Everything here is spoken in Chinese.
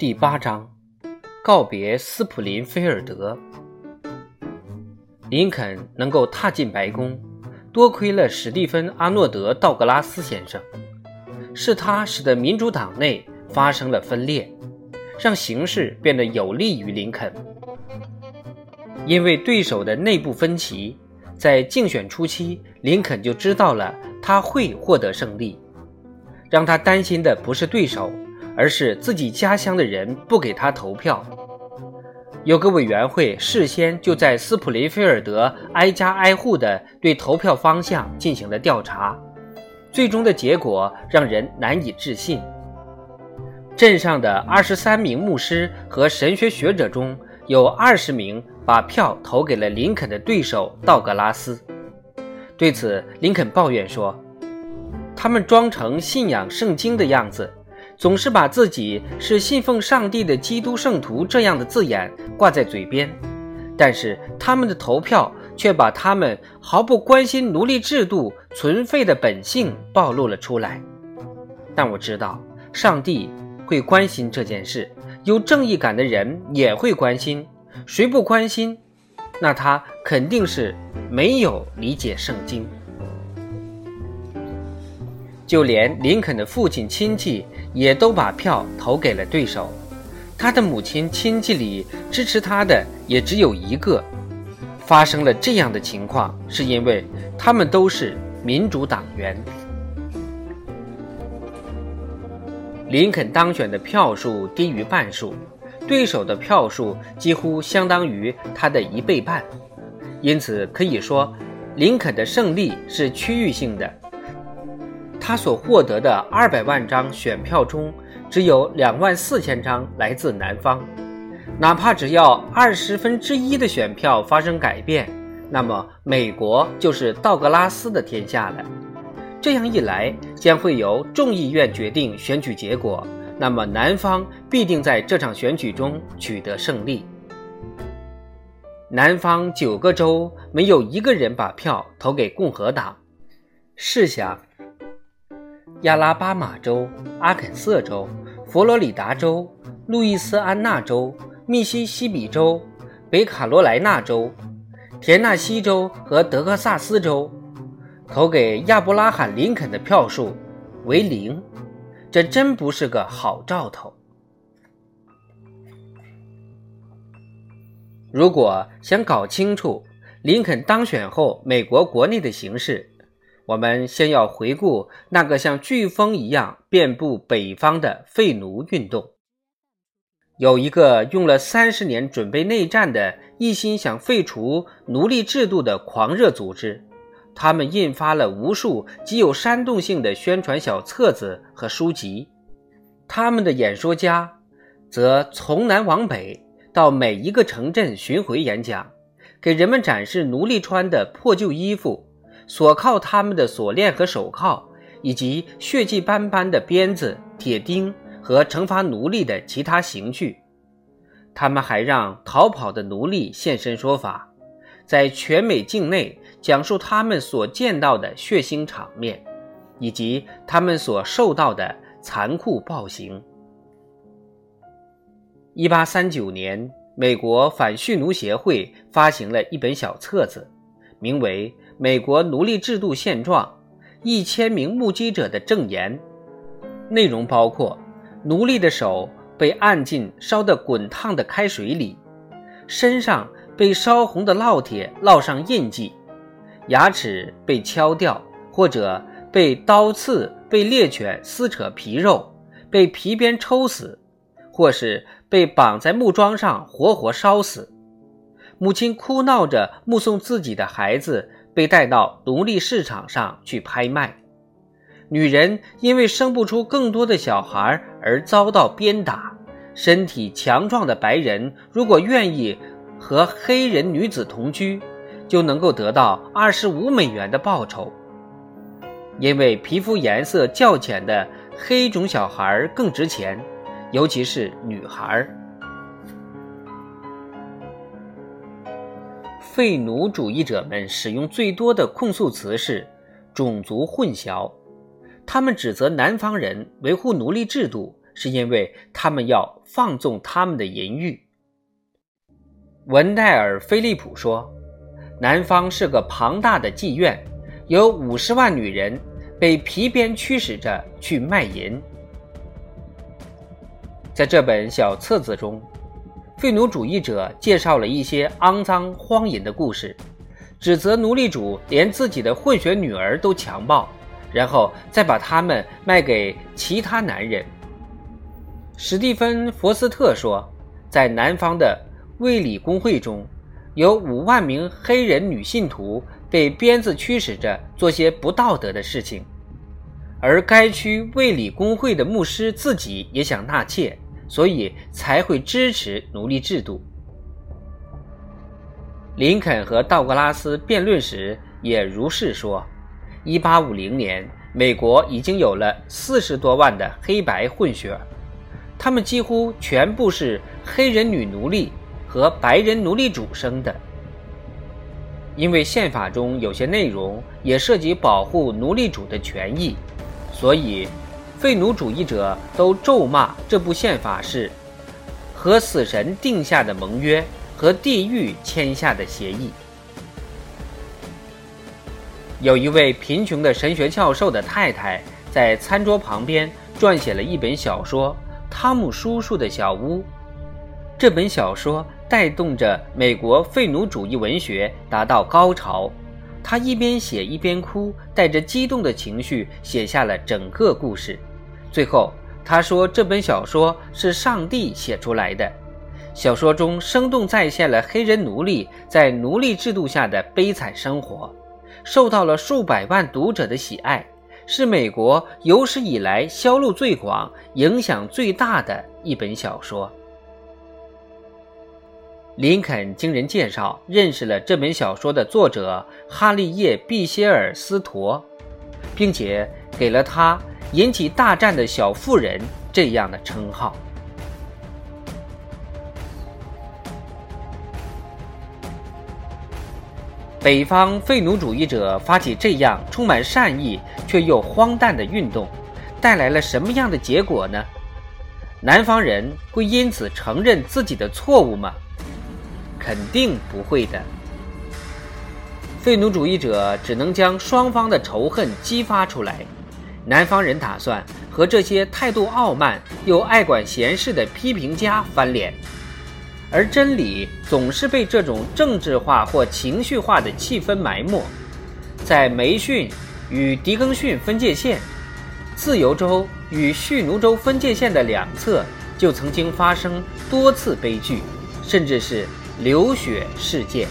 第八章，告别斯普林菲尔德。林肯能够踏进白宫，多亏了史蒂芬·阿诺德·道格拉斯先生，是他使得民主党内发生了分裂，让形势变得有利于林肯。因为对手的内部分歧，在竞选初期，林肯就知道了他会获得胜利。让他担心的不是对手。而是自己家乡的人不给他投票。有个委员会事先就在斯普林菲尔德挨家挨户地对投票方向进行了调查，最终的结果让人难以置信。镇上的二十三名牧师和神学学者中有二十名把票投给了林肯的对手道格拉斯。对此，林肯抱怨说：“他们装成信仰圣经的样子。”总是把自己是信奉上帝的基督圣徒这样的字眼挂在嘴边，但是他们的投票却把他们毫不关心奴隶制度存废的本性暴露了出来。但我知道，上帝会关心这件事，有正义感的人也会关心。谁不关心，那他肯定是没有理解圣经。就连林肯的父亲亲戚。也都把票投给了对手，他的母亲亲戚里支持他的也只有一个。发生了这样的情况，是因为他们都是民主党员。林肯当选的票数低于半数，对手的票数几乎相当于他的一倍半，因此可以说，林肯的胜利是区域性的。他所获得的二百万张选票中，只有两万四千张来自南方。哪怕只要二十分之一的选票发生改变，那么美国就是道格拉斯的天下了。这样一来，将会由众议院决定选举结果。那么南方必定在这场选举中取得胜利。南方九个州没有一个人把票投给共和党。试想。亚拉巴马州、阿肯色州、佛罗里达州、路易斯安那州、密西西比州、北卡罗来纳州、田纳西州和德克萨斯州投给亚伯拉罕·林肯的票数为零，这真不是个好兆头。如果想搞清楚林肯当选后美国国内的形势，我们先要回顾那个像飓风一样遍布北方的废奴运动。有一个用了三十年准备内战的，一心想废除奴隶制度的狂热组织，他们印发了无数极有煽动性的宣传小册子和书籍。他们的演说家则从南往北到每一个城镇巡回演讲，给人们展示奴隶穿的破旧衣服。锁铐他们的锁链和手铐，以及血迹斑斑的鞭子、铁钉和惩罚奴隶的其他刑具。他们还让逃跑的奴隶现身说法，在全美境内讲述他们所见到的血腥场面，以及他们所受到的残酷暴行。一八三九年，美国反蓄奴协会发行了一本小册子，名为。美国奴隶制度现状，一千名目击者的证言，内容包括：奴隶的手被按进烧得滚烫的开水里，身上被烧红的烙铁烙上印记，牙齿被敲掉，或者被刀刺、被猎犬撕扯皮肉、被皮鞭抽死，或是被绑在木桩上活活烧死。母亲哭闹着目送自己的孩子。被带到奴隶市场上去拍卖，女人因为生不出更多的小孩而遭到鞭打。身体强壮的白人如果愿意和黑人女子同居，就能够得到二十五美元的报酬。因为皮肤颜色较浅的黑种小孩更值钱，尤其是女孩。废奴主义者们使用最多的控诉词是种族混淆，他们指责南方人维护奴隶制度，是因为他们要放纵他们的淫欲。文戴尔·菲利普说：“南方是个庞大的妓院，有五十万女人被皮鞭驱使着去卖淫。”在这本小册子中，废奴主义者介绍了一些肮脏荒淫的故事，指责奴隶主连自己的混血女儿都强暴，然后再把她们卖给其他男人。史蒂芬·佛斯特说，在南方的卫理公会中，有五万名黑人女信徒被鞭子驱使着做些不道德的事情，而该区卫理公会的牧师自己也想纳妾。所以才会支持奴隶制度。林肯和道格拉斯辩论时也如是说。一八五零年，美国已经有了四十多万的黑白混血，他们几乎全部是黑人女奴隶和白人奴隶主生的。因为宪法中有些内容也涉及保护奴隶主的权益，所以。废奴主义者都咒骂这部宪法是和死神定下的盟约和地狱签下的协议。有一位贫穷的神学教授的太太在餐桌旁边撰写了一本小说《汤姆叔叔的小屋》。这本小说带动着美国废奴主义文学达到高潮。他一边写一边哭，带着激动的情绪写下了整个故事。最后，他说：“这本小说是上帝写出来的。小说中生动再现了黑人奴隶在奴隶制度下的悲惨生活，受到了数百万读者的喜爱，是美国有史以来销路最广、影响最大的一本小说。”林肯经人介绍认识了这本小说的作者哈利叶·毕歇尔斯陀，并且给了他。引起大战的小妇人这样的称号。北方废奴主义者发起这样充满善意却又荒诞的运动，带来了什么样的结果呢？南方人会因此承认自己的错误吗？肯定不会的。废奴主义者只能将双方的仇恨激发出来。南方人打算和这些态度傲慢又爱管闲事的批评家翻脸，而真理总是被这种政治化或情绪化的气氛埋没。在梅逊与狄更逊分界线、自由州与蓄奴州分界线的两侧，就曾经发生多次悲剧，甚至是流血事件。